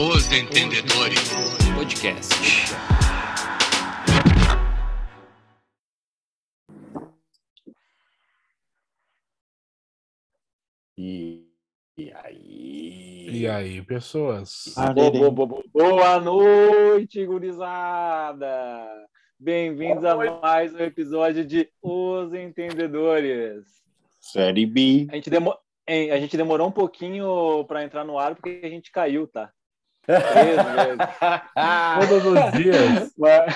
Os Entendedores Podcast. E, e aí? E aí, pessoas? Bo- bo- bo- Boa noite, gurizada! Bem-vindos a mais um episódio de Os Entendedores. Série B. A gente, demo- a gente demorou um pouquinho para entrar no ar porque a gente caiu, tá? Três vezes. Todos os dias. Mas,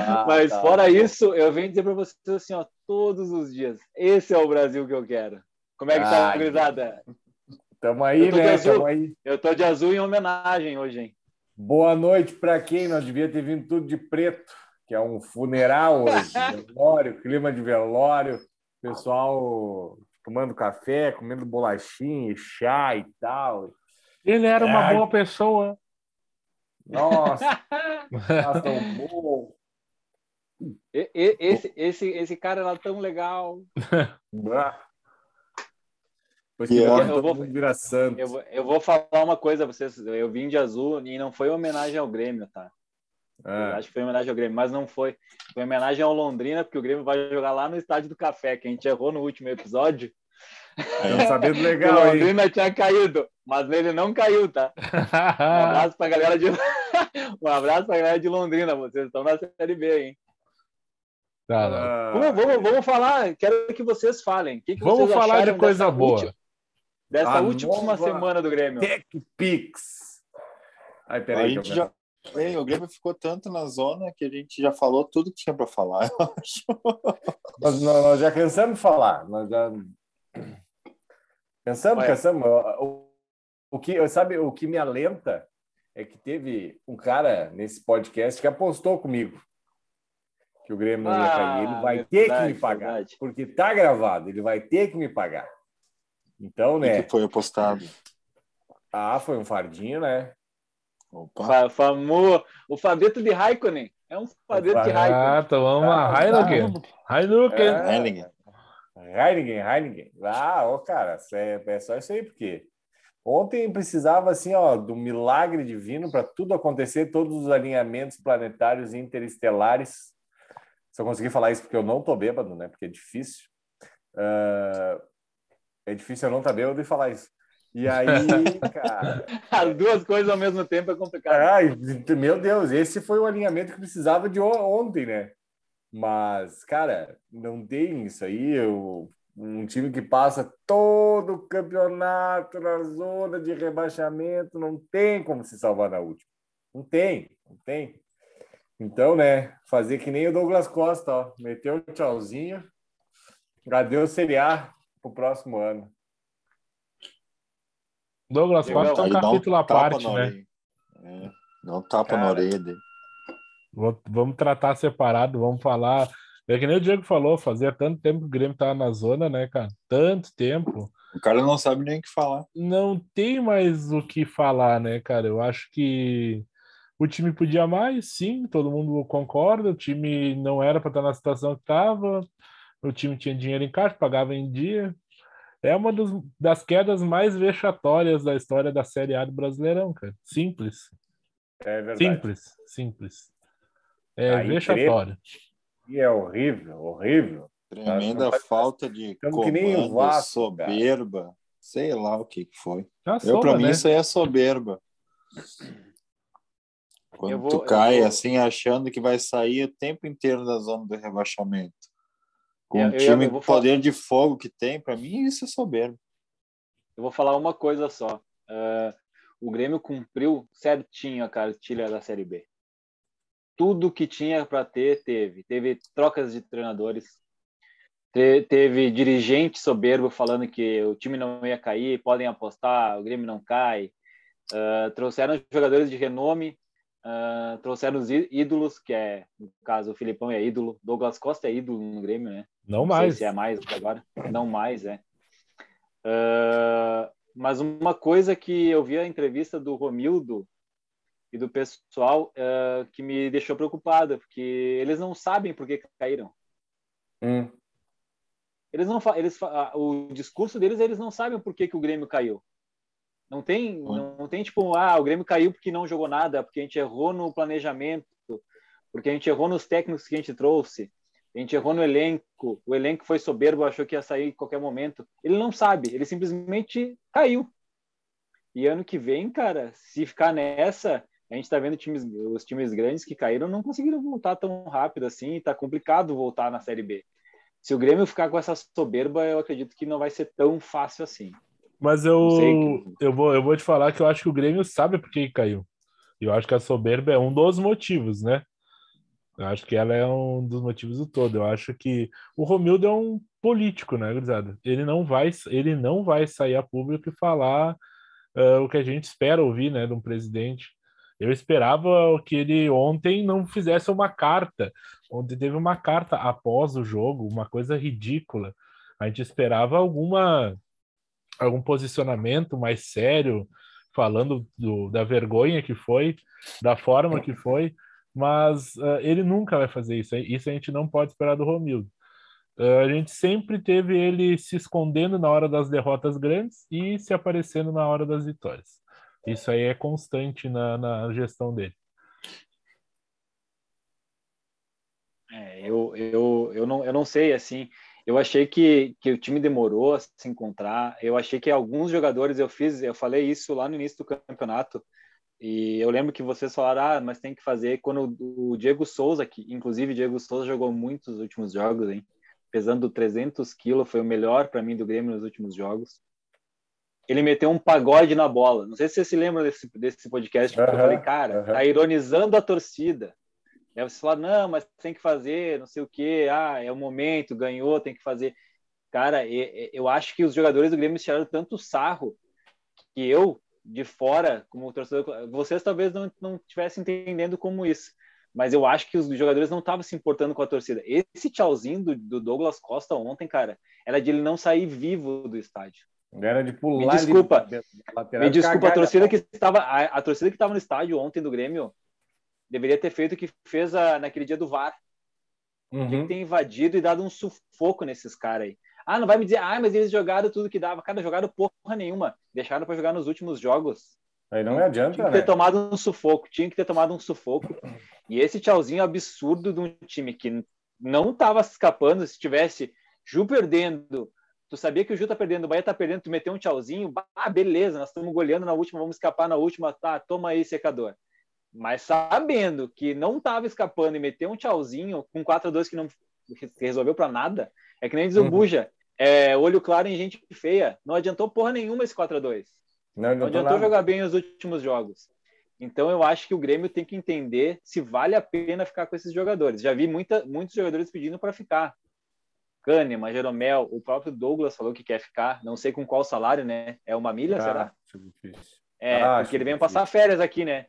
Ah, mas tá. fora isso, eu venho dizer para vocês assim, ó, todos os dias. Esse é o Brasil que eu quero. Como é que tá, Ai. gurizada? Tamo aí, né? azul. Tamo aí. Eu tô de azul em homenagem hoje, hein? Boa noite pra quem? Nós devia ter vindo tudo de preto, que é um funeral hoje. velório, clima de velório, pessoal tomando café, comendo bolachinha, e chá e tal. Ele era uma Ai. boa pessoa. Nossa, tá tão bom. E- e- Esse, esse, esse cara era tão legal. E que eu- vou- mundo vira santo. Eu, vou- eu vou falar uma coisa pra vocês. Eu vim de azul e não foi homenagem ao Grêmio, tá? Ah. acho que foi homenagem ao Grêmio, mas não foi. Foi homenagem ao Londrina, porque o Grêmio vai jogar lá no Estádio do Café, que a gente errou no último episódio. Estamos sabendo Que o legal, hein? Londrina tinha caído, mas ele não caiu, tá? Um abraço pra galera de um abraço pra galera de Londrina. Vocês estão na Série B, hein? Tá, não. Ah. Vamos, vamos, vamos falar. Quero que vocês falem. O que que Vamos vocês falar de coisa boa. última- dessa A última nova- semana do Grêmio. Tech Pix. Ai, A peraí. gente já... Ei, o Grêmio ficou tanto na zona que a gente já falou tudo que tinha para falar. eu acho. Nós, nós- nós já cansamos de falar. Nós já... Olha. cansamos. O, o que, sabe, o que me alenta é que teve um cara nesse podcast que apostou comigo que o Grêmio não ia Ah, cair. Ele vai ter que me pagar. verdade. Porque tá gravado, ele vai ter que me pagar. Então, O né? que foi apostado? Ah, foi um fardinho, né? Opa. Fa- famo... O Fabito de Raikkonen. É um Fabito de Ah, Raikkonen. tomamos uma Ah, Heineken. Heineken. É. Heineken. Heineken, Heineken. Ah, ô, cara, é, é só isso aí, porque ontem precisava, assim, ó, do milagre divino para tudo acontecer, todos os alinhamentos planetários e interestelares. Só consegui falar isso porque eu não tô bêbado, né? Porque é difícil. Ah, é difícil eu não estar tá bêbado e falar isso. E aí, cara... As duas coisas ao mesmo tempo é complicado. Ai, meu Deus, esse foi o alinhamento que precisava de on- ontem, né? Mas, cara, não tem isso aí. Eu, um time que passa todo o campeonato na zona de rebaixamento, não tem como se salvar na última. Não tem, não tem. Então, né, fazer que nem o Douglas Costa, ó, meteu um tchauzinho, adeus Série A pro próximo ano. Douglas. Costa é um capítulo à parte, né? orelha. É, tapa na orelha dele. Vou- Vamos tratar separado, vamos falar. É que nem o Diego falou, fazia tanto tempo que o Grêmio tava na zona, né, cara? Tanto tempo. O cara não sabe nem o que falar. Não tem mais o que falar, né, cara? Eu acho que o time podia mais, sim, todo mundo concorda. O time não era para estar na situação que estava. O time tinha dinheiro em caixa, pagava em dia. É uma dos- das quedas mais vexatórias da história da Série A do Brasileirão, cara. Simples. É verdade. Simples, simples. É Aí, vexatório. E é horrível, horrível. Tremenda Não faz- falta de Tamo que nem o comando, Vasco, cara. soberba. Sei lá o que foi. Já Eu, pra mim, né? isso aí é soberba. Quando vou- tu cai vou- assim, achando que vai sair o tempo inteiro da zona do rebaixamento. Com Eu- o eu- time eu vou com poder de fogo que tem, pra mim, isso é soberba. Eu vou falar uma coisa só. Ah, o Grêmio cumpriu certinho a cartilha da Série B. Tudo que tinha para ter, teve. Teve trocas de treinadores, te- teve dirigente soberbo falando que o time não ia cair, podem apostar, o Grêmio não cai. Ah, trouxeram jogadores de renome, ah, trouxeram os ídolos, que é, no caso, o Filipão é ídolo, Douglas Costa é ídolo no Grêmio, né? Não Não mais. se é mais agora. Não mais, é. Ah, mas uma coisa que eu vi a entrevista do Romildo e do pessoal ah, que me deixou preocupado, porque eles não sabem por que caíram. Hum. Eles não eles o discurso deles eles não sabem por que, que o Grêmio caiu. Não tem, não, não tem tipo, ah, o Grêmio caiu porque não jogou nada, porque a gente errou no planejamento, porque a gente errou nos técnicos que a gente trouxe, a gente errou no elenco, o elenco foi soberbo, achou que ia sair em qualquer momento. Ele não sabe, ele simplesmente caiu. E ano que vem, cara, se ficar nessa, a gente tá vendo times, os times grandes que caíram não conseguiram voltar tão rápido assim, tá complicado voltar na Série B. Se o Grêmio ficar com essa soberba, eu acredito que não vai ser tão fácil assim. Mas eu, que... eu, vou, eu vou te falar que eu acho que o Grêmio sabe por que caiu. Eu acho que a soberba é um dos motivos, né? Eu acho que ela é um dos motivos do todo. Eu acho que o Romildo é um político, né, gurizada? Ele não vai, ele não vai sair a público e falar uh, o que a gente espera ouvir, né, de um presidente. Eu esperava que ele ontem não fizesse uma carta. Ontem teve uma carta após o jogo, uma coisa ridícula. A gente esperava alguma algum posicionamento mais sério, falando do, da vergonha que foi, da forma que foi, mas uh, ele nunca vai fazer isso. Isso a gente não pode esperar do Romildo. Uh, a gente sempre teve ele se escondendo na hora das derrotas grandes e se aparecendo na hora das vitórias. Isso aí é constante na, na gestão dele. É, eu, eu, eu, não, eu não sei, assim, eu achei que, que o time demorou a se encontrar. Eu achei que alguns jogadores eu fiz, eu falei isso lá no início do campeonato. E eu lembro que vocês falaram, ah, mas tem que fazer quando o Diego Souza, que inclusive o Diego Souza jogou muitos últimos jogos, hein? Pesando 300 quilos, foi o melhor para mim do Grêmio nos últimos jogos. Ele meteu um pagode na bola. Não sei se você se lembra desse, desse podcast, porque eu falei, cara, tá ironizando a torcida. Aí você fala, não, mas tem que fazer, não sei o quê, ah, é o momento, ganhou, tem que fazer. Cara, eu acho que os jogadores do Grêmio tiraram tanto sarro que eu, de fora, como torcedor, vocês talvez não, não estivessem entendendo como isso, mas eu acho que os jogadores não estavam se importando com a torcida. Esse tchauzinho do, do, Douglas Costa ontem, cara, era de ele não sair vivo do estádio. Era de pular. Me desculpa, de, de me desculpa, a torcida que estava a, a torcida que estava no estádio ontem do Grêmio deveria ter feito o que fez a, naquele dia do VAR. Uhum. Tinha que ter invadido e dado um sufoco nesses caras aí. Ah, não vai me dizer, ah, mas eles jogaram tudo que dava. Cada jogada porra nenhuma. Deixaram para jogar nos últimos jogos. Aí não adianta, Tinha que né? ter tomado um sufoco. Tinha que ter tomado um sufoco. E esse tchauzinho absurdo de um time que não estava escapando, se tivesse Ju perdendo, tu sabia que o Ju tá perdendo, o Bahia tá perdendo, tu meteu um tchauzinho, ah, beleza, nós estamos goleando na última, vamos escapar na última, tá, toma aí, secador. Mas sabendo que não estava escapando e meteu um tchauzinho com 4 a 2 que não resolveu para nada, é que nem diz o uhum. Buja, é, olho claro em gente feia. Não adiantou porra nenhuma esse 4 a 2 Não, não adiantou nada. jogar bem os últimos jogos. Então eu acho que o Grêmio tem que entender se vale a pena ficar com esses jogadores. Já vi muita, muitos jogadores pedindo para ficar. Kahneman, Jeromel, o próprio Douglas falou que quer ficar. Não sei com qual salário, né? É uma milha, ah, será? É, ah, porque ele vem passar férias aqui, né?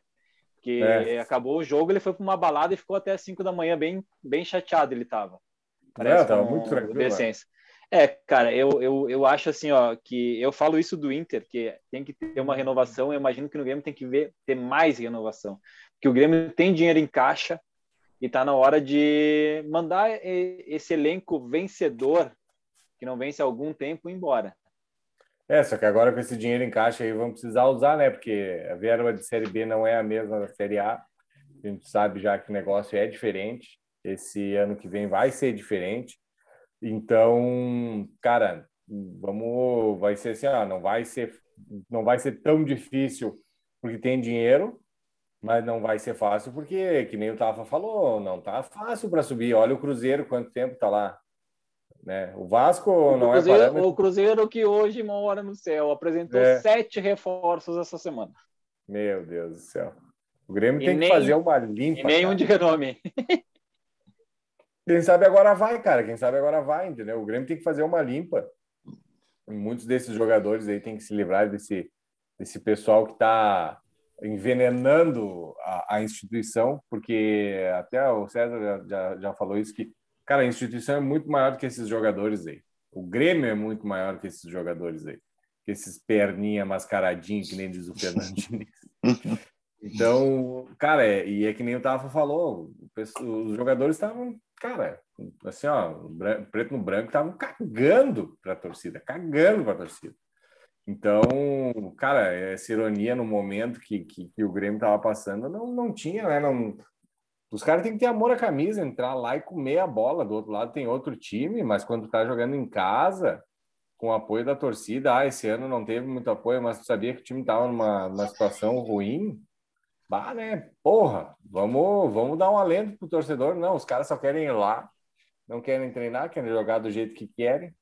Porque é. acabou o jogo, ele foi para uma balada e ficou até as 5 da manhã, bem, bem chateado ele tava. Parece é, tava muito tranquilo. Decência. É, cara, eu, eu, eu acho assim, ó, que eu falo isso do Inter, que tem que ter uma renovação, eu imagino que no Grêmio tem que ver, ter mais renovação. Porque o Grêmio tem dinheiro em caixa e tá na hora de mandar esse elenco vencedor, que não vence há algum tempo, embora. É, só que agora com esse dinheiro em caixa aí vamos precisar usar, né? Porque a verba de Série B não é a mesma da Série A. A gente sabe já que o negócio é diferente. Esse ano que vem vai ser diferente. Então, cara, vamos, vai ser assim, ó, não vai ser, não vai ser tão difícil porque tem dinheiro, mas não vai ser fácil porque, que nem o Tafa falou, não tá fácil para subir. Olha o Cruzeiro, quanto tempo tá lá. Né? O Vasco o não é Cruzeiro, é parâmetro. O Cruzeiro que hoje mora no céu apresentou é. sete reforços essa semana. Meu Deus do céu. O Grêmio e tem nem, que fazer uma limpa. E nenhum de renome. Quem sabe agora vai, cara. Quem sabe agora vai, entendeu? O Grêmio tem que fazer uma limpa. muitos desses jogadores aí tem que se livrar desse, desse pessoal que está envenenando a, a, instituição, porque até o César já, já, já falou isso, que Cara, a instituição é muito maior do que esses jogadores aí. O Grêmio é muito maior que esses jogadores aí. Que esses perninha mascaradinho, que nem diz o Fernandinho. então, cara, é, e é que nem o Tafa falou, os jogadores estavam, cara, assim, ó, preto no branco, estavam cagando para a torcida, cagando para a torcida. Então, cara, essa ironia no momento que, que, que o Grêmio estava passando não, não tinha, né? Não, os caras têm que ter amor à camisa, entrar lá e comer a bola. Do outro lado tem outro time, mas quando tá jogando em casa, com apoio da torcida, ah, esse ano não teve muito apoio, mas sabia que o time tava numa, numa situação ruim. Bah, né? Porra, vamos, vamos dar um alento pro torcedor. Não, os caras só querem ir lá, não querem treinar, querem jogar do jeito que querem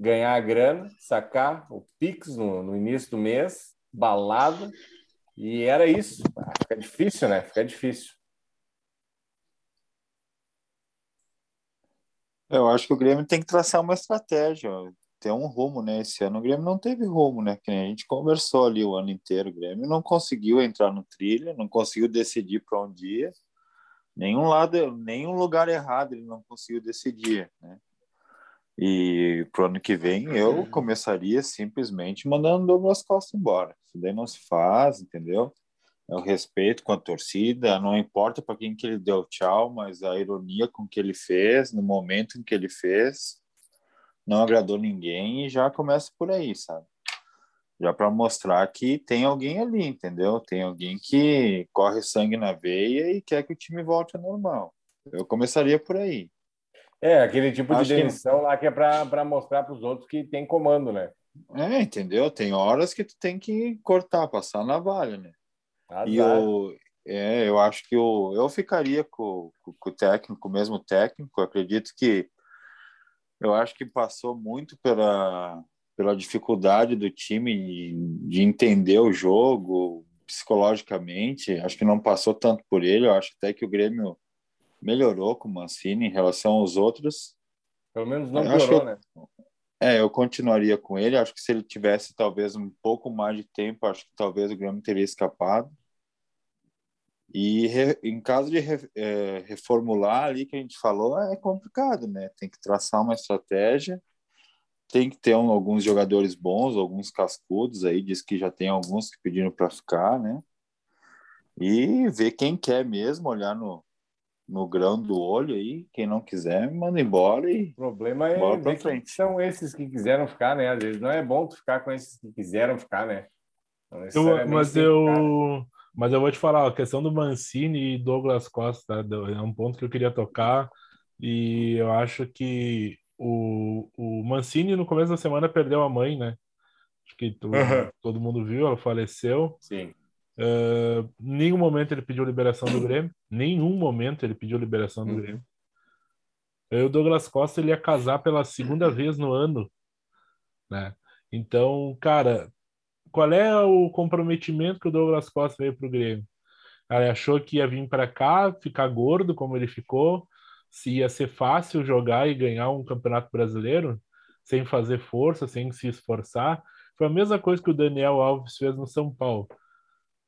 ganhar a grana, sacar o Pix no, no início do mês, balada, e era isso. Ah, fica difícil, né? Fica difícil. Eu acho que o Grêmio tem que traçar uma estratégia, ter um rumo, né? Esse ano o Grêmio não teve rumo, né? Que a gente conversou ali o ano inteiro. O Grêmio não conseguiu entrar no trilho, não conseguiu decidir para um dia. Nenhum lado, nenhum lugar errado ele não conseguiu decidir, né? E pro ano que vem eu começaria simplesmente mandando o Douglas Costa embora. Isso daí não se faz, entendeu? É o respeito com a torcida, não importa para quem que ele deu tchau, mas a ironia com que ele fez, no momento em que ele fez, não agradou ninguém e já começa por aí, sabe? Já para mostrar que tem alguém ali, entendeu? Tem alguém que corre sangue na veia e quer que o time volte ao normal. Eu começaria por aí. É, aquele tipo Acho de demissão que... lá que é para mostrar para os outros que tem comando, né? É, entendeu? Tem horas que tu tem que cortar, passar na valha, né? Azar. E eu, é, eu acho que eu, eu ficaria com, com, com o técnico, mesmo técnico. Eu acredito que eu acho que passou muito pela, pela dificuldade do time de, de entender o jogo psicologicamente. Acho que não passou tanto por ele. Eu acho até que o Grêmio melhorou com o Mancini em relação aos outros. Pelo menos não piorou, né? É, eu continuaria com ele. Acho que se ele tivesse talvez um pouco mais de tempo, acho que talvez o Grêmio teria escapado. E re, em caso de re, é, reformular ali que a gente falou, é complicado, né? Tem que traçar uma estratégia, tem que ter um, alguns jogadores bons, alguns cascudos aí, diz que já tem alguns que pediram para ficar, né? E ver quem quer mesmo, olhar no, no grão do olho aí. Quem não quiser, manda embora e. O problema é que são esses que quiseram ficar, né? Às vezes não é bom tu ficar com esses que quiseram ficar, né? Eu, mas eu. Mas eu vou te falar, a questão do Mancini e Douglas Costa tá? é um ponto que eu queria tocar. E eu acho que o, o Mancini, no começo da semana, perdeu a mãe, né? Acho que tu, uhum. todo mundo viu, ela faleceu. Sim. Uh, nenhum momento ele pediu liberação do Grêmio. Nenhum momento ele pediu liberação do uhum. Grêmio. o Douglas Costa ele ia casar pela segunda vez no ano, né? Então, cara, qual é o comprometimento que o Douglas Costa veio para o Grêmio? Ele achou que ia vir para cá, ficar gordo como ele ficou, se ia ser fácil jogar e ganhar um campeonato brasileiro sem fazer força, sem se esforçar. Foi a mesma coisa que o Daniel Alves fez no São Paulo.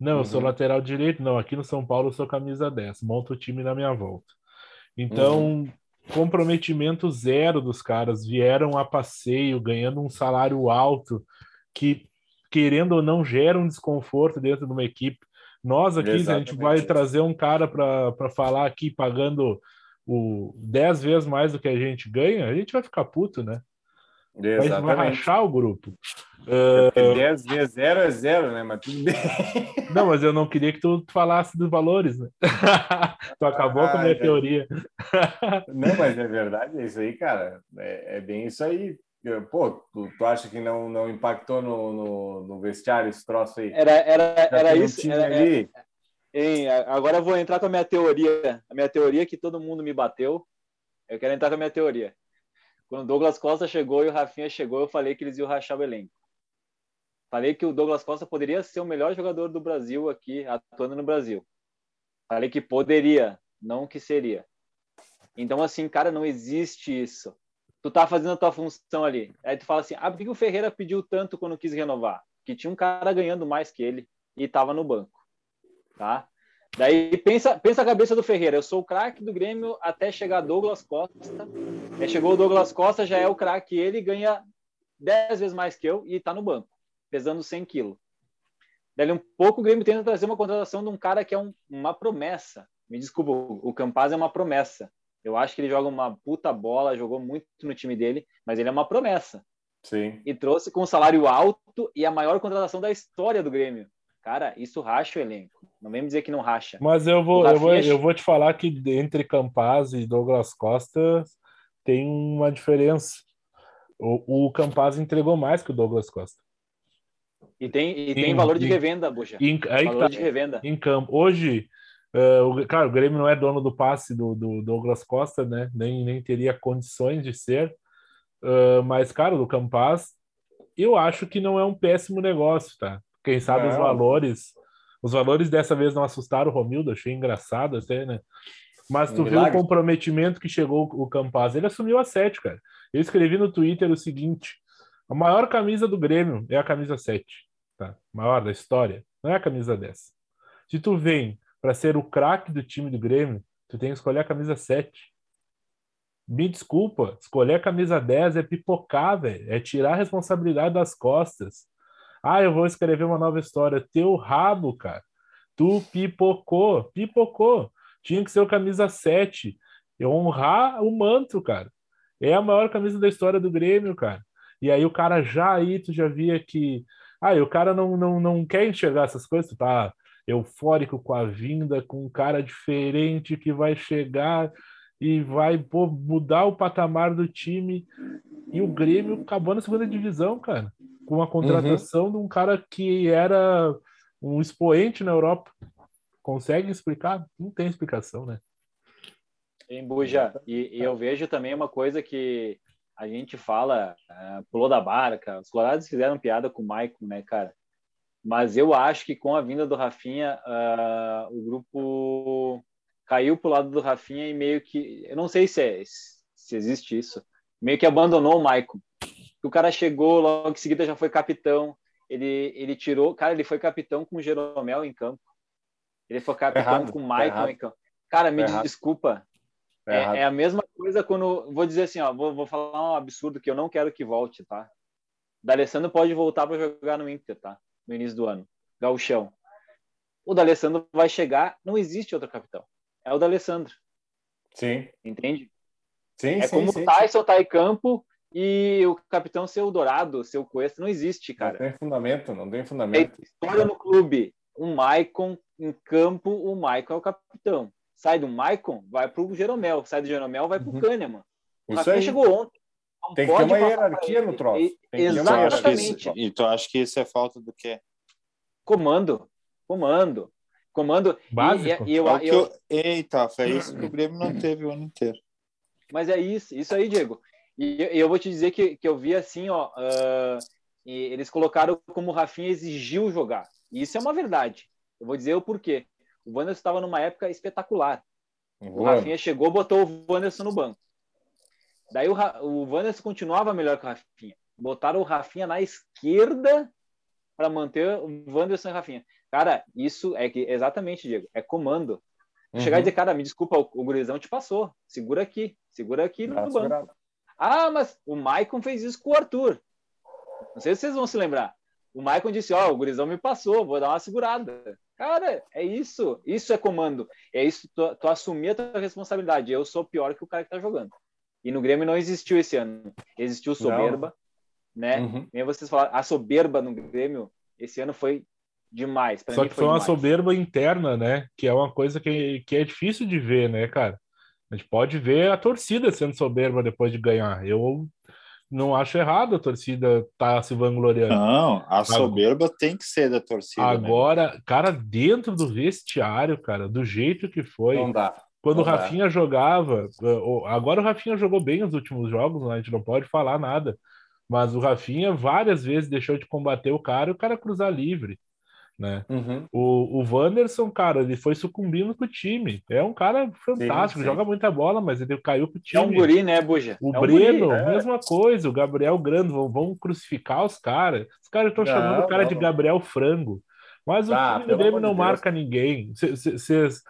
Não, eu sou uhum. lateral direito. Não, aqui no São Paulo eu sou camisa 10. Monta o time na minha volta. Então, uhum. comprometimento zero dos caras. Vieram a passeio, ganhando um salário alto, que, querendo ou não, gera um desconforto dentro de uma equipe. Nós aqui, a gente vai trazer um cara para falar aqui pagando o 10 vezes mais do que a gente ganha, a gente vai ficar puto, né? Exatamente. Vai rachar o grupo. Uh... 10 vezes 0 é 0, né? Mas tudo bem. Não, mas eu não queria que tu falasse dos valores, né? tu acabou ah, com a minha é... teoria. não, mas é verdade, é isso aí, cara. É, é bem isso aí. Pô, tu, tu acha que não, não impactou no, no, no vestiário esse troço aí? Era, era, era isso. Era, ali. Hein, agora eu vou entrar com a minha teoria. A minha teoria que todo mundo me bateu. Eu quero entrar com a minha teoria. Quando o Douglas Costa chegou e o Rafinha chegou, eu falei que eles iam rachar o elenco. Falei que o Douglas Costa poderia ser o melhor jogador do Brasil aqui, atuando no Brasil. Falei que poderia, não que seria. Então, assim, cara, não existe isso. Tu tá fazendo a tua função ali. Aí tu fala assim, ah, por que o Ferreira pediu tanto quando quis renovar? Que tinha um cara ganhando mais que ele e tava no banco, tá? Daí pensa, pensa a cabeça do Ferreira. Eu sou o craque do Grêmio até chegar Douglas Costa. Aí chegou o Douglas Costa, já é o craque. Ele ganha 10 vezes mais que eu e está no banco, pesando 100 quilos. Daí um pouco o Grêmio tenta trazer uma contratação de um cara que é um, uma promessa. Me desculpa, o Campaz é uma promessa. Eu acho que ele joga uma puta bola, jogou muito no time dele, mas ele é uma promessa. Sim. e trouxe com um salário alto e a maior contratação da história do Grêmio. Cara, isso racha o elenco. Não vem me dizer que não racha. Mas eu vou, eu vou, eu vou te falar que entre Campaz e Douglas Costa tem uma diferença. O, o Campaz entregou mais que o Douglas Costa. E tem, e tem Sim, valor de revenda, Buxa. Em, aí Valor tá, de revenda. em campo. Hoje, eh, o, claro, o Grêmio não é dono do passe do, do Douglas Costa, né? Nem, nem teria condições de ser. Ah, mas, cara, do Campaz, eu acho que não é um péssimo negócio, tá? Quem sabe os Não. valores. Os valores dessa vez não assustaram o Romildo, achei engraçado até, né? Mas tu Um viu o comprometimento que chegou o Campaz. Ele assumiu a 7, cara. Eu escrevi no Twitter o seguinte: a maior camisa do Grêmio é a camisa 7, tá? Maior da história. Não é a camisa 10. Se tu vem para ser o craque do time do Grêmio, tu tem que escolher a camisa 7. Me desculpa, escolher a camisa 10 é pipocar, velho. É tirar a responsabilidade das costas. Ah, eu vou escrever uma nova história. Teu rabo, cara. Tu pipocou, pipocou. Tinha que ser o camisa 7. E honrar o manto, cara. É a maior camisa da história do Grêmio, cara. E aí o cara já aí, tu já via que. Ah, e o cara não, não, não quer enxergar essas coisas, tu tá eufórico com a vinda, com um cara diferente que vai chegar e vai pô, mudar o patamar do time. E o Grêmio acabou na segunda divisão, cara, com a contratação de um cara que era um expoente na Europa. Consegue explicar? Não tem explicação, né? Em Buja. E, e eu vejo também uma coisa que a gente fala, ah, pulou da barca. Os colorados fizeram piada com o Maicon, né, cara? Mas eu acho que com a vinda do Rafinha, ah, o grupo caiu pro lado do Rafinha e meio que. Eu não sei se, é, se existe isso. Meio que abandonou o Maicon. O cara chegou, logo em seguida já foi capitão. Ele, ele tirou. Cara, ele foi capitão com o Jeromel em campo. Ele foi capitão errado, com o errado. em campo. Cara, me errado. desculpa. É, é a mesma coisa quando. Vou dizer assim, ó, vou, vou falar um absurdo que eu não quero que volte, tá? D'Alessandro pode voltar para jogar no Inter, tá? No início do ano. Gauchão. O D'Alessandro vai chegar, não existe outro capitão. É o D'Alessandro, Sim, entende? sim, É sim. como sim, o Tyson tá em campo e o capitão ser o Dourado, ser o Cuesta, não existe, Não cara. tem fundamento, não tem É fundamento. história no clube. O Maicon em campo, o Maicon é o capitão. Sai do Maicon, vai pro Jeromel. Sai do Jeromel, vai pro Uhum. Kahneman. O Isso Rafinha aí. chegou ontem. Não Tem que ter uma hierarquia no troço. E- Tem que ter E tu, acha que Exatamente. isso, e tu acha que isso é falta do quê? Comando. Comando. Comando. E- Básico. E, e eu, É eu- eu... Eita, foi isso que o Grêmio não teve o ano inteiro. Mas é isso, isso aí, Diego. E eu, vou te dizer que, que eu vi assim, ó. e eles colocaram como o Rafinha exigiu jogar. E isso é uma verdade. Eu vou dizer o porquê. O Wanderson estava numa época espetacular. O Boa. Rafinha chegou, botou o Wanderson no banco. Daí o, Ra- o Wanderson continuava melhor que o Rafinha. Botaram o Rafinha na esquerda para manter o Wanderson e o Rafinha. Cara, isso é que exatamente, Diego, é comando. Chegar e Uhum. dizer, cara, me desculpa, o, o gurizão te passou. Segura aqui, segura aqui no Tá banco. segurado. Ah, mas o Maicon fez isso com o Arthur. Não sei se vocês vão se lembrar. O Maicon disse, ó, o gurizão me passou, vou dar uma segurada. Cara, é isso. Isso é comando. É isso, tu, tu assumir a tua responsabilidade. Eu sou pior que o cara que tá jogando. E no Grêmio não existiu esse ano. Existiu soberba, né? Uhum. Nem vocês falaram, a soberba no Grêmio esse ano foi demais. Pra Só que foi uma demais. soberba interna, né? Que é uma coisa que, que é difícil de ver, né, cara? A gente pode ver a torcida sendo soberba depois de ganhar. Eu não acho errado a torcida tá se vangloriando. Não, a soberba tem que ser da torcida. né? Agora, cara, dentro do vestiário, cara, do jeito que foi, Não dá. quando o não dá. Rafinha jogava, eh, o- agora o Rafinha jogou bem nos últimos jogos, né? a gente não pode falar nada, mas o Rafinha várias vezes deixou de combater o cara e o cara cruzar livre, né? Uhum. O, o Wanderson, cara, ele foi sucumbindo com o time. É um cara fantástico, sim. joga muita bola, mas ele caiu pro É time. um guri, né, Buja? O é um Breno, guri. é. mesma coisa. O Gabriel Grande, vão, vão crucificar os caras. Os caras estão chamando o cara não, de. Gabriel Frango. Mas o Ah, time do Grêmio não Deus. marca ninguém. Vocês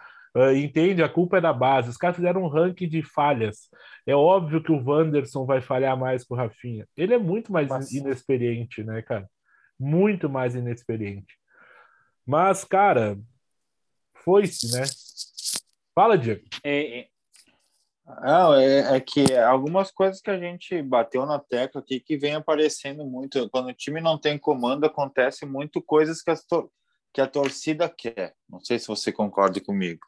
entendem? A culpa é da base. Os caras fizeram um ranking de falhas. É óbvio que o Wanderson vai falhar mais que o Rafinha. Ele é muito mais Mas- inexperiente, né, cara? Muito mais inexperiente. Mas, cara, foi-se, né? Fala, Diego. É, é. Não, é, é, que algumas coisas que a gente bateu na tecla aqui que vem aparecendo muito. Quando o time não tem comando, acontece muito coisas que, to que a torcida quer. Não sei se você concorda comigo.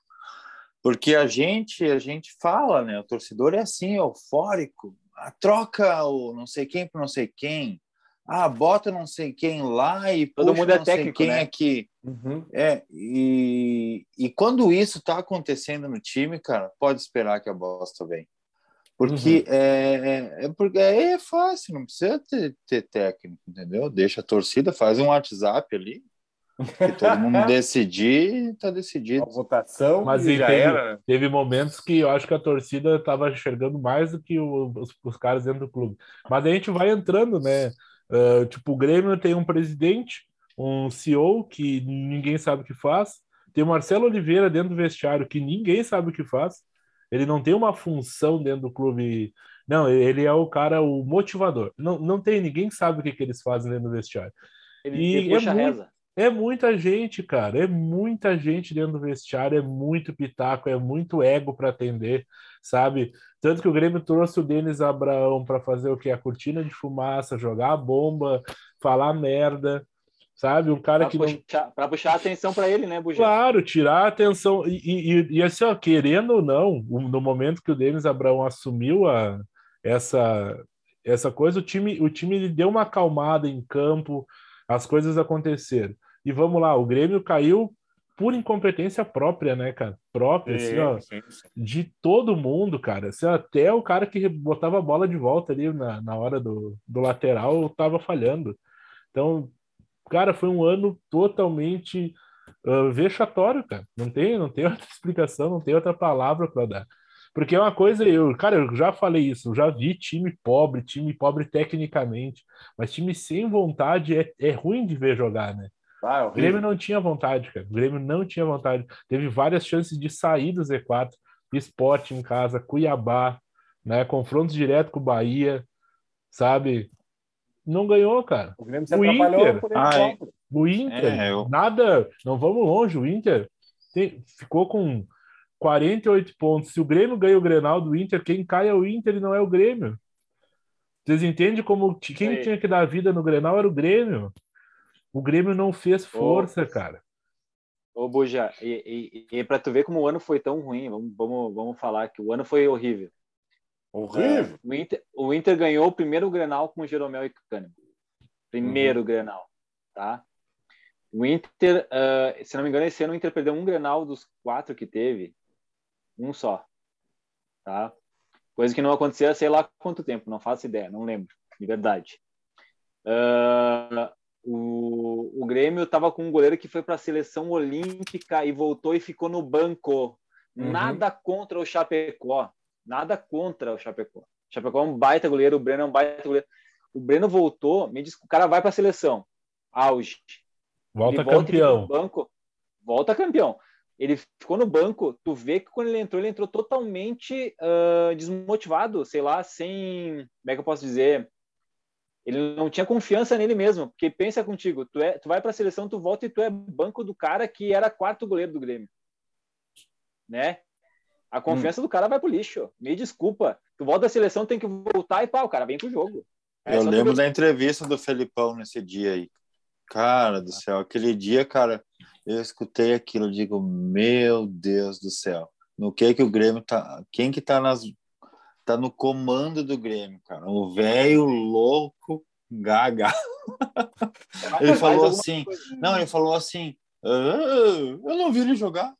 Porque a gente, a gente fala, né? O torcedor é assim, eufórico. Ah, troca o não sei quem para não sei quem ah, bota não sei quem lá e todo mundo é não técnico, sei quem né? aqui. Uhum. É, e, e quando isso está acontecendo no time, cara, pode esperar que a bosta vem. Porque uhum. é, é, é, porque é fácil, não precisa ter, ter técnico, entendeu? Deixa a torcida, faz um WhatsApp ali, que todo mundo decidir, tá decidido. A votação, mas já teve, era. Teve momentos que eu acho que a torcida estava enxergando mais do que o, os, os, caras dentro do clube. Mas a gente vai entrando, né? Uh, tipo, o Grêmio tem um presidente, um CEO que ninguém sabe o que faz. Tem o Marcelo Oliveira dentro do vestiário que ninguém sabe o que faz. Ele não tem uma função dentro do clube. Não, ele é o cara, o motivador. Não, não tem, ninguém sabe o que, que eles fazem dentro do vestiário. Ele, e ele é, muito, é muita gente, cara. É muita gente dentro do vestiário, é muito pitaco, é muito ego para atender, sabe? Tanto que o Grêmio trouxe o Denis Abraão para fazer o que? A cortina de fumaça, jogar a bomba, falar merda, sabe? Um cara pra que puxar, não. Para puxar a atenção para ele, né, Bugê? Claro, tirar a atenção. E, e, e, assim, ó, querendo ou não, no momento que o Denis Abraão assumiu a, essa, essa coisa, o time, o time deu uma acalmada em campo, as coisas aconteceram. E vamos lá, o Grêmio caiu por incompetência própria, né, cara? Própria, assim, ó, sim, sim. de todo mundo, cara. Assim, até o cara que botava a bola de volta ali na, na hora do, do lateral tava falhando. Então, cara, foi um ano totalmente uh, vexatório, cara. Não tem, não tem outra explicação, não tem outra palavra para dar. Porque é uma coisa, eu, cara, eu já falei isso, eu já vi time pobre, time pobre tecnicamente, mas time sem vontade é, é ruim de ver jogar, né? Ah, é o Grêmio não tinha vontade, cara. O Grêmio não tinha vontade. Teve várias chances de sair do Z4. Esporte em casa, Cuiabá, né? Confrontos direto com o Bahia, sabe? Não ganhou, cara. O Grêmio se o Inter, por ah, é. o Inter, é, eu... nada, não vamos longe. O Inter tem, ficou com 48 pontos. Se o Grêmio ganha o Grenal do Inter, quem cai é o Inter e não é o Grêmio. Vocês entendem como quem tinha que dar vida no Grenal era o Grêmio. O Grêmio não fez força, ô, cara. Ô, Buja, e, e, e para tu ver como o ano foi tão ruim, vamos, vamos, vamos falar que o ano foi horrível. Horrível. o, Inter, o Inter ganhou o primeiro Grenal com o Jeromel e Cânimo. Primeiro uhum. Grenal, tá? O Inter, uh, se não me engano, esse ano o Inter perdeu um Grenal dos quatro que teve, um só, tá? Coisa que não acontecia sei lá quanto tempo, não faço ideia, não lembro, de verdade. Uh, o, o Grêmio estava com um goleiro que foi para a seleção olímpica e voltou e ficou no banco. Uhum. Nada contra o Chapecó. Nada contra o Chapecó. O Chapecó é um baita goleiro, o Breno é um baita goleiro. O Breno voltou, me diz o cara vai para a seleção. Auge. Volta ele campeão. Volta banco, volta campeão. Ele ficou no banco, tu vê que quando ele entrou, ele entrou totalmente uh, desmotivado, sei lá, sem. Como é que eu posso dizer? Ele não tinha confiança nele mesmo, porque pensa contigo, tu, é, tu vai para a seleção, tu volta e tu é banco do cara que era quarto goleiro do Grêmio. Né? A confiança hum. do cara vai pro lixo. Me desculpa. Tu volta da seleção, tem que voltar e pá, o cara vem pro jogo. É, eu lembro da entrevista do Felipão nesse dia aí. Cara do céu, aquele dia, cara, eu escutei aquilo, digo, meu Deus do céu. No que que o Grêmio tá, quem que tá nas tá no comando do Grêmio, cara. O velho louco gaga. ele falou assim, não, ele falou assim, ah, eu não vi ele jogar.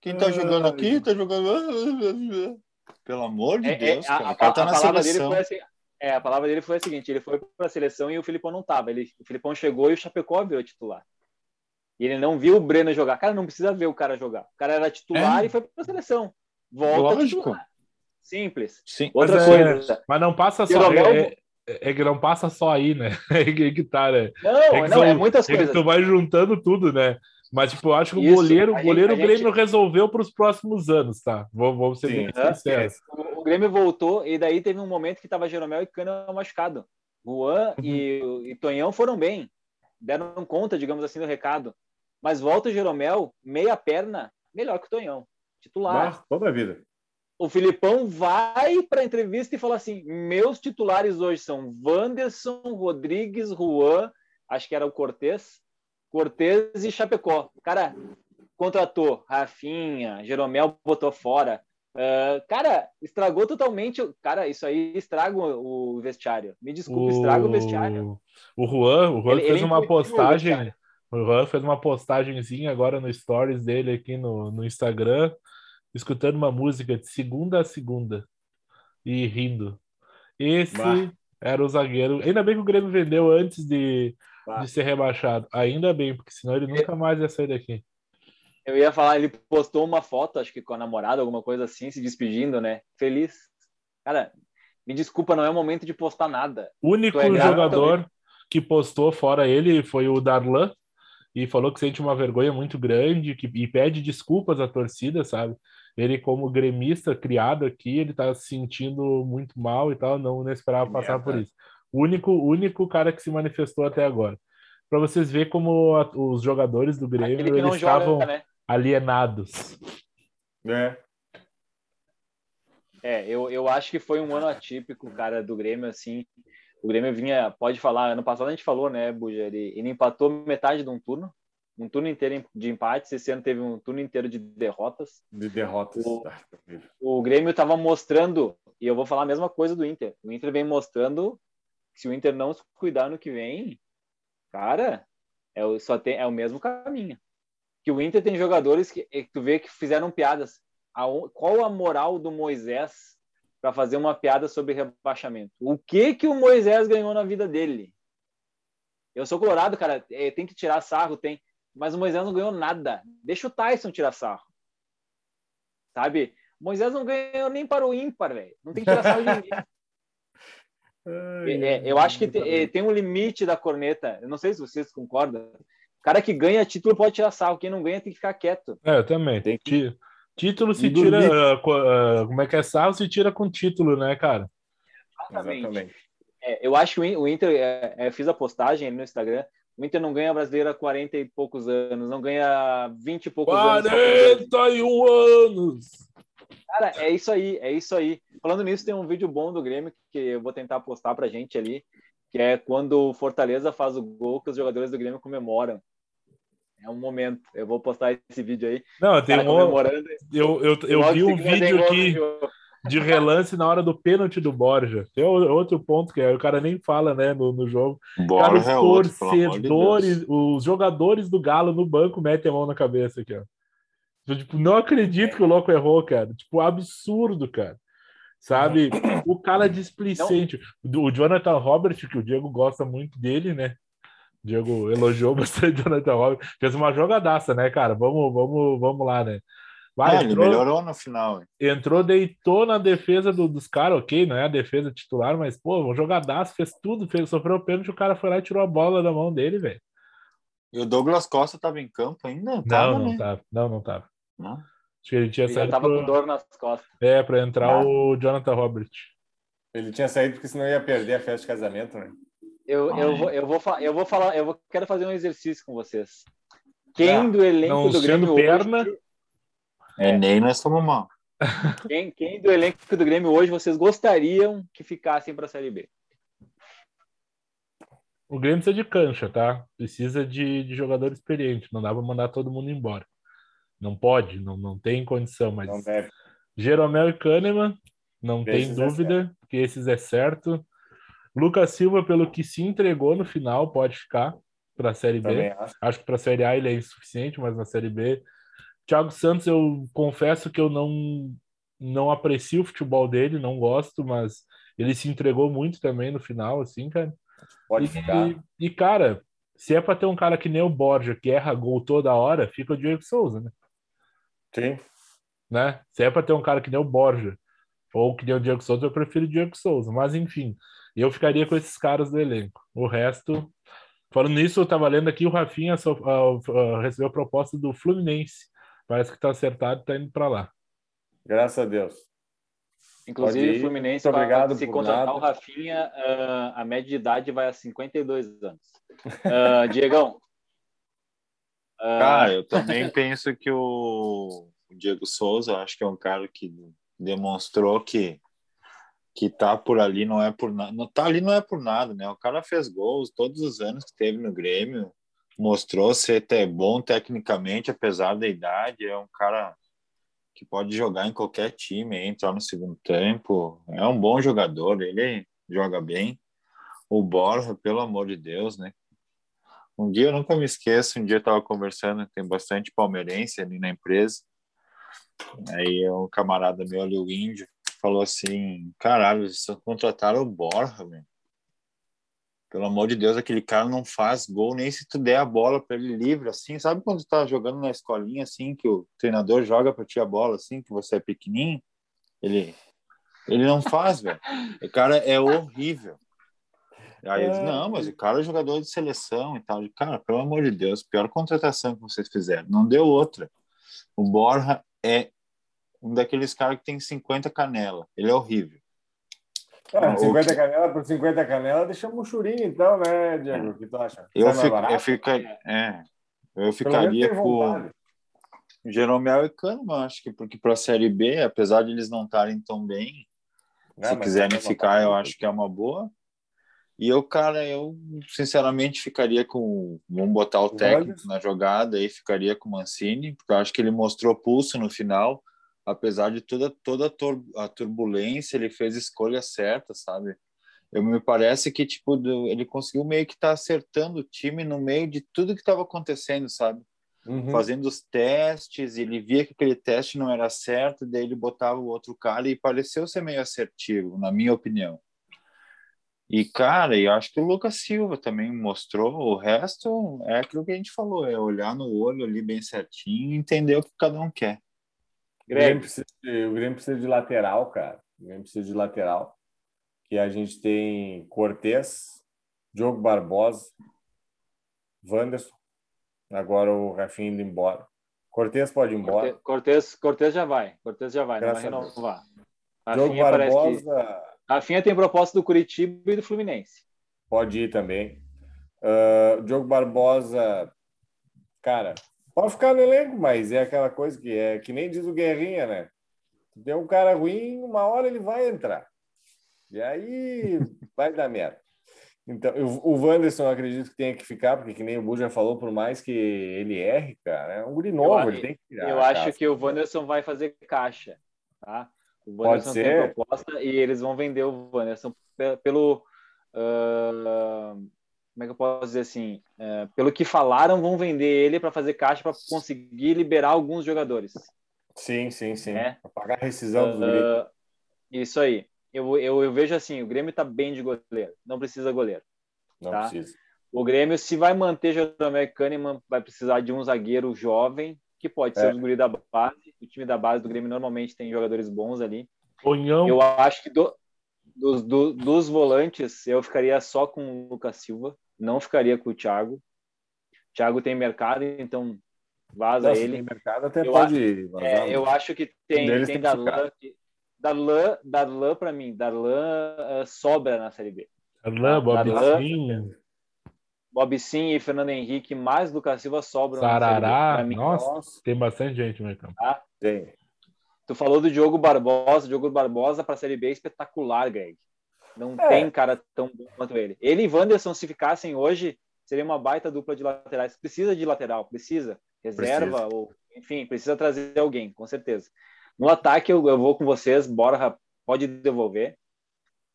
Quem tá jogando aqui, tá jogando. Pelo amor de é, Deus, é, cara. A, a, tá a, a palavra dele foi assim, é, a palavra dele foi a seguinte: ele foi para a seleção e o Filipão não tava. Ele, o Filipão chegou e o Chapecó virou titular. E ele não viu o Breno jogar. Cara, não precisa ver o cara jogar. O cara era titular é. e foi para a seleção. Volta Lógico. titular. Simples. Sim. Outra mas, é, coisa. É, mas não passa só. É, é, é, que não passa só aí, né? É que tá, né? Não, é não, são, é muitas coisas. tu vai juntando tudo, né? Mas, tipo, eu acho que Isso, o goleiro, o goleiro gente, Grêmio gente... resolveu para os próximos anos, tá? Vamos, vamos ser Sim, bem sinceros. O, o, Grêmio voltou e daí teve um momento que tava Jeromel e Cano machucado. Juan uhum. e, e Tonhão foram bem, deram conta, digamos assim, do recado. Mas volta o Jeromel, meia perna, melhor que o Tonhão. Titular. Mas, toda a vida. O Filipão vai para a entrevista e fala assim: meus titulares hoje são Wanderson, Rodrigues, Juan, acho que era o Cortez, Cortez e Chapecó. Cara, contratou Rafinha, Jeromel botou fora. Uh, cara, estragou totalmente. Cara, isso aí estraga o vestiário. Me desculpa, o... estraga o vestiário. O Juan, o Juan ele, fez ele uma postagem. O, o Juan fez uma postagemzinha agora no stories dele aqui no, no Instagram escutando uma música de segunda a segunda e rindo. Esse bah. era o zagueiro. Ainda bem que o Grêmio vendeu antes de, de ser rebaixado. Ainda bem, porque senão ele nunca mais ia sair daqui. Eu ia falar, ele postou uma foto, acho que com a namorada, alguma coisa assim, se despedindo, né? Feliz. Cara, me desculpa, não é o momento de postar nada. O único é jogador também. que postou fora ele foi o Darlan e falou que sente uma vergonha muito grande que, e pede desculpas à torcida, sabe? Ele como gremista criado aqui, ele tá se sentindo muito mal e tal, não, não esperava passar por isso. O único, único cara que se manifestou até agora. Para vocês verem como a, os jogadores do Grêmio eles estavam né? alienados. É. É, eu, eu acho que foi um ano atípico, cara, do Grêmio, assim. O Grêmio vinha, pode falar, ano passado a gente falou, né, Buja, ele, ele empatou metade de um turno, um turno inteiro de empates, esse ano teve um turno inteiro de derrotas. De derrotas. O, o Grêmio estava mostrando, e eu vou falar a mesma coisa do Inter. O Inter vem mostrando que se o Inter não se cuidar no que vem, cara, é o, só tem, é o mesmo caminho. Que o Inter tem jogadores que, que tu vê que fizeram piadas. A, qual a moral do Moisés para fazer uma piada sobre rebaixamento? O que que o Moisés ganhou na vida dele? Eu sou colorado, cara. É, tem que tirar sarro, tem mas o Moisés não ganhou nada. Deixa o Tyson tirar sarro. Sabe? O Moisés não ganhou nem para o ímpar, velho. Não tem que tirar sarro de ninguém. É, eu acho que tem, tem, um limite da corneta. Eu não sei se vocês concordam. O cara que ganha título pode tirar sarro. Quem não ganha tem que ficar quieto. É, eu também. Tem que... Título se tira. Uh, uh, como é que é sarro? Se tira com título, né, cara? Exatamente. Exatamente. É, eu acho que o Inter, é, é, fiz a postagem no Instagram. O Inter não ganha brasileiro há 40 e poucos anos, não ganha 20 e poucos 41 anos. anos! Cara, é isso aí, é isso aí. Falando nisso, tem um vídeo bom do Grêmio que eu vou tentar postar pra gente ali, que é quando o Fortaleza faz o gol que os jogadores do Grêmio comemoram. É um momento. Eu vou postar esse vídeo aí. Não, tem um. Comemorando. Eu, eu, eu, eu vi um vídeo aqui de relance na hora do pênalti do Borja. Tem outro ponto que é, o cara nem fala, né, no, no jogo. Borja cara, os é torcedores, de os jogadores do Galo no banco metem a mão na cabeça aqui, ó. Eu, tipo, não acredito que o louco errou, cara. Tipo, absurdo, cara. Sabe? O cara displicente. O Jonathan Robert, que o Diego gosta muito dele, né? O Diego elogiou bastante o Jonathan Robert. Fez uma jogadaça, né, cara? Vamos, vamos, vamos lá, né? Vai, é, entrou, ele melhorou no final. Entrou, deitou na defesa do, dos caras, ok, não é a defesa titular, mas, pô, um jogadaço, fez tudo, fez, sofreu o pênalti, o cara foi lá e tirou a bola da mão dele, velho. E o Douglas Costa tava em campo ainda? Tava, não, não né? tava. Não, não tava. Não? Acho que ele tinha ele saído. tava pro... com dor nas costas. É, pra entrar ah. o Jonathan Robert. Ele tinha saído porque senão ia perder a festa de casamento, né? Eu, eu, vou, eu, vou, eu vou falar, eu vou, quero fazer um exercício com vocês. Quem ah, do elenco do Grêmio perna, hoje, é, nem nós estamos mal. Quem, quem do elenco do Grêmio hoje vocês gostariam que ficassem para a Série B? O Grêmio precisa de cancha, tá? Precisa de, de jogador experiente. Não dá para mandar todo mundo embora. Não pode, não, não tem condição, mas. Não deve. Jeromel e Kahneman, não esses tem é dúvida é que esses é certo. Lucas Silva, pelo que se entregou no final, pode ficar para a Série B. Acho. acho que para a Série A ele é insuficiente, mas na Série B Thiago Santos, eu confesso que eu não, não aprecio o futebol dele, não gosto, mas ele se entregou muito também no final, assim, cara. Pode e, ficar. E, e, cara, se é para ter um cara que nem o Borja, que erra gol toda hora, fica o Diego Souza, né? Sim. Né? Se é para ter um cara que nem o Borja, ou que nem o Diego Souza, eu prefiro o Diego Souza. Mas, enfim, eu ficaria com esses caras do elenco. O resto... Falando nisso, eu tava lendo aqui, o Rafinha só, uh, uh, recebeu a proposta do Fluminense Parece que está acertado e está indo para lá. Graças a Deus. Inclusive, o Fluminense, Muito obrigado se contratar nada. o Rafinha, uh, a média de idade vai a 52 anos. Uh, Diegão. Uh... Cara, eu também penso que o, o Diego Souza, acho que é um cara que demonstrou que que tá por ali não é por nada, não tá ali não é por nada, né? O cara fez gols todos os anos que teve no Grêmio, mostrou ser até bom tecnicamente, apesar da idade, é um cara que pode jogar em qualquer time, entrar no segundo tempo, é um bom jogador, ele joga bem. O Borja, pelo amor de Deus, né? Um dia eu nunca me esqueço, um dia eu estava conversando, tem bastante palmeirense ali na empresa, aí um camarada meu ali, o Índio, falou assim, caralho, eles contrataram o Borja, velho. Pelo amor de Deus, aquele cara não faz gol nem se tu der a bola para ele livre, assim. Sabe quando tu tá jogando na escolinha, assim, que o treinador joga para ti a bola, assim, que você é pequenininho? Ele, ele não faz, velho. O cara é horrível. Aí eles, não, mas o cara é jogador de seleção e tal. Cara, pelo amor de Deus, pior contratação que vocês fizeram. Não deu outra. O Borja é um daqueles caras que tem 50 canela. Ele é horrível. Ah, 50 que... canela por 50 canela, deixamos um churinho, então, né, Diego? O que tu acha? Eu, fico, eu, ficaria, é, eu ficaria com Jeromel e Kahneman, acho que porque para a Série B, apesar de eles não estarem tão bem, se quiserem ficar, eu acho que é uma boa. E eu, cara, eu sinceramente ficaria com. Vamos botar o técnico na jogada e ficaria com o Mancini, porque eu acho que ele mostrou pulso no final apesar de toda toda a turbulência, ele fez escolha certa, sabe? Eu me parece que tipo ele conseguiu meio que estar tá acertando o time no meio de tudo que estava acontecendo, sabe? Uhum. Fazendo os testes, ele via que aquele teste não era certo, daí ele botava o outro cara e pareceu ser meio assertivo, na minha opinião. E, cara, eu acho que o Lucas Silva também mostrou. O resto é aquilo que a gente falou: é olhar no olho ali bem certinho e entender o que cada um quer. O Grêmio, precisa de, o Grêmio precisa de lateral, cara. O Grêmio precisa de lateral. Que a gente tem Cortez, Diogo Barbosa, Wanderson. Agora o Rafinha indo embora. Cortez pode ir embora. Cortez, Cortez já vai. Cortez já vai, Graças não vai renovar. Diogo Barbosa. Rafinha tem proposta do Curitiba e do Fluminense. Pode ir também. Uh, Diogo Barbosa, cara, Pode ficar no elenco, mas é aquela coisa que é que nem diz o Guerrinha, né? Tem um cara ruim, uma hora ele vai entrar. E aí vai dar merda. Então, o Wanderson acredito que tenha que ficar, porque que nem o Bu já falou, por mais que ele erre, cara, é um guri novo, eu, ele tem que tirar. Eu acho que o Wanderson vai fazer caixa, tá? O Wanderson Pode ser. tem proposta e eles vão vender o Wanderson pelo uh, como é que eu posso dizer assim? É, pelo que falaram, vão vender ele para fazer caixa para conseguir liberar alguns jogadores. Sim, sim, sim. É? Pagar a rescisão uh, do Isso aí. Eu, eu, eu, vejo assim: o Grêmio está bem de goleiro, não precisa goleiro. Não tá? precisa. O Grêmio, se vai manter Jeromel Kahneman, vai precisar de um zagueiro jovem, que pode ser é. o guri da base. O time da base do Grêmio normalmente tem jogadores bons ali. Ponhão. Eu acho que do, dos, do, dos volantes, eu ficaria só com o Lucas Silva não ficaria com o Thiago. O Thiago tem mercado, então vaza Nossa, ele. Tem mercado até eu pode vazar. É, eu acho que tem, um tem Darlan. Darlan, Darlan para mim, Darlan uh, sobra na Série B. Darlan, Bob Sim. Bob Sim e Fernando Henrique, mais Lucas Silva sobram Sarará, na Série B. Nossa, Nossa, tem bastante gente no campo. Tá? Tem. Tu falou do Diogo Barbosa, Diogo Barbosa para a Série B é espetacular, Greg. Não é. tem cara tão bom quanto ele. Ele e Wanderson, se ficassem hoje, seria uma baita dupla de laterais. Precisa de lateral, precisa. Reserva, precisa. ou enfim, precisa trazer alguém, com certeza. No ataque, eu, eu vou com vocês, Borja pode devolver.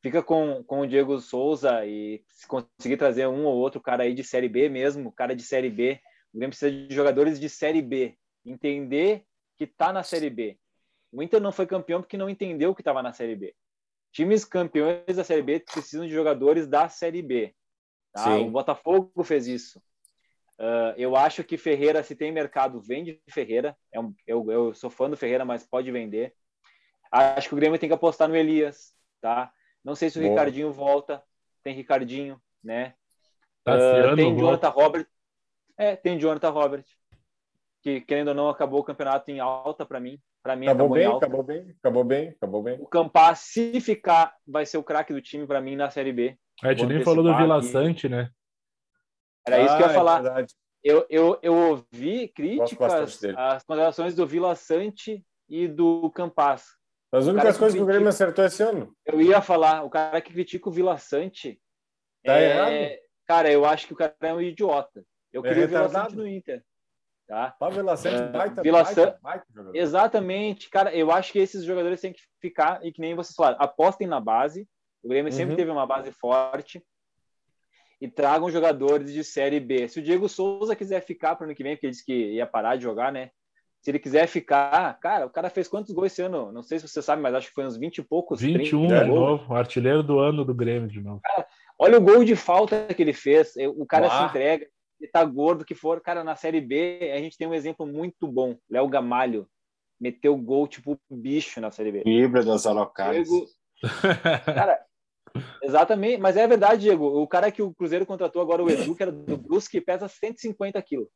Fica com, com o Diego Souza e se conseguir trazer um ou outro cara aí de Série B mesmo, cara de Série B, o Grêmio precisa de jogadores de Série B. Entender que está na Série B. O Inter não foi campeão porque não entendeu que estava na Série B. Times campeões da Série B precisam de jogadores da Série B. Tá? O Botafogo fez isso. Uh, eu acho que Ferreira, se tem mercado, vende Ferreira. É um, eu, eu sou fã do Ferreira, mas pode vender. Acho que o Grêmio tem que apostar no Elias, tá? Não sei se o Boa. Ricardinho volta. Tem Ricardinho, né? Tá uh, tem Jonathan Robert. É, tem Jonathan Robert. Que, querendo ou não, acabou o campeonato em alta para mim. Para mim, acabou, bem, acabou bem, acabou bem, acabou bem. O Campas, se ficar, vai ser o craque do time para mim na Série B. A gente nem falou do Vila Sante, né? Era isso que eu ia ah, é falar. É eu, eu, eu ouvi críticas às considerações do Vila Sante e do Campas. Das O únicas cara que coisas que o Grêmio acertou esse ano. Eu ia falar, o cara que critica o Vila Sante. Tá é- errado. Cara, eu acho que o cara é um idiota. Eu É queria o Vila. Sante no Inter. Tá? Pá, Vila Sante, É, baita, Vila baita, San- baita jogador. Exatamente, cara. Eu acho que esses jogadores têm que ficar, e que nem vocês falaram, apostem na base. O Grêmio sempre Uhum. teve uma base forte. E tragam jogadores de Série B. Se o Diego Souza quiser ficar para o ano que vem, porque ele disse que ia parar de jogar, né? Se ele quiser ficar, cara, o cara fez quantos gols esse ano? Não sei se você sabe, mas acho que foi uns 20 e poucos. 21 30 de gols. novo, artilheiro do ano do Grêmio de novo. Olha o gol de falta que ele fez. O cara Uau. se entrega, ele tá gordo que for. Cara, na Série B, a gente tem um exemplo muito bom. Léo Gamalho meteu gol tipo bicho na Série B. Fibra das alocadas. Diego... Cara, exatamente. Mas é verdade, Diego. O cara que o Cruzeiro contratou agora, o Edu, que era do Brusque, pesa 150 quilos.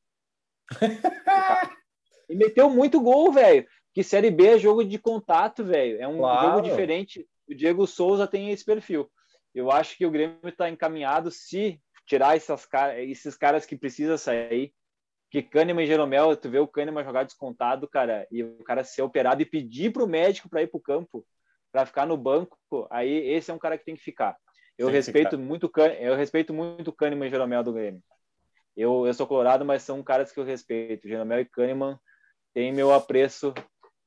e meteu muito gol, velho. Que Série B é jogo de contato, velho. É um Claro. jogo diferente. O Diego Souza tem esse perfil. Eu acho que o Grêmio está encaminhado se tirar essas esses caras que precisa sair. Que Kahneman e Jeromel, tu vê o Kahneman jogar descontado, cara, e o cara ser operado e pedir pro médico para ir pro campo, para ficar no banco, aí esse é um cara que tem que ficar. Eu Tem respeito muito, o Kahn- eu respeito muito Kahneman e Jeromel do Grêmio. Eu, eu sou colorado, mas são caras que eu respeito. Jeromel e Kahneman têm meu apreço.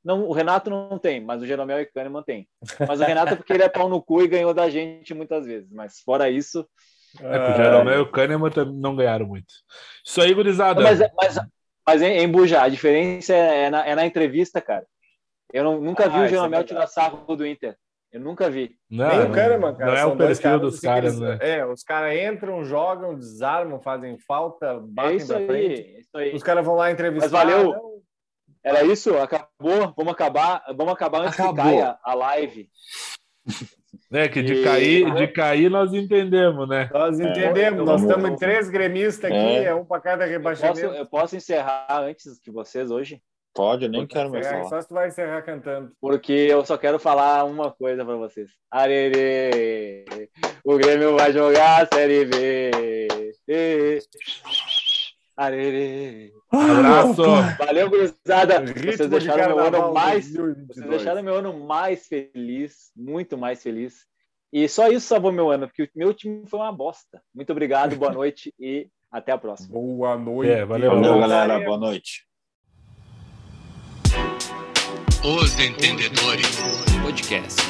Não, o Renato não tem, mas o Jeromel e Kahneman tem. Mas o Renato porque ele é pau no cu e ganhou da gente muitas vezes. Mas fora isso, É, que o Jeromel e o Kahneman também não ganharam muito. Isso aí, gurizada. Mas, mas, mas em, em Buja, a diferença é na, é na entrevista, cara. Eu não- nunca Ah, vi o é Jeromel verdade. tirar sarro do Inter. Eu nunca vi. não, Nem não, o Kahneman, cara. não é o perfil dos assim, caras, que né? eles- É, os caras entram, jogam, desarmam, fazem falta, É batem isso pra aí, frente. é isso aí. Os caras vão lá entrevistar. Mas valeu. não, Era isso? Acabou? Vamos acabar, vamos acabar antes Acabou. que caia a live. É que de E- cair, de cair nós entendemos, né? Nós entendemos, eu nós estamos em três gremistas aqui, É. é, um para cada Eu posso, rebaixamento. eu posso encerrar antes que vocês hoje? Pode, eu nem quero mais É, falar. só se tu vai encerrar cantando. Porque eu só quero falar uma coisa pra vocês. Arerê, o Grêmio vai jogar a Série B. Ê, Arerê. Abraço. Valeu, gurizada. Vocês de deixaram meu ano mais. Vocês 2022. deixaram meu ano mais feliz, muito mais feliz. E só isso salvou meu ano, porque o meu time foi uma bosta. Muito obrigado, boa noite e até a próxima. Boa noite. É, valeu. Valeu, galera. Boa noite. Os Entendedores Podcast.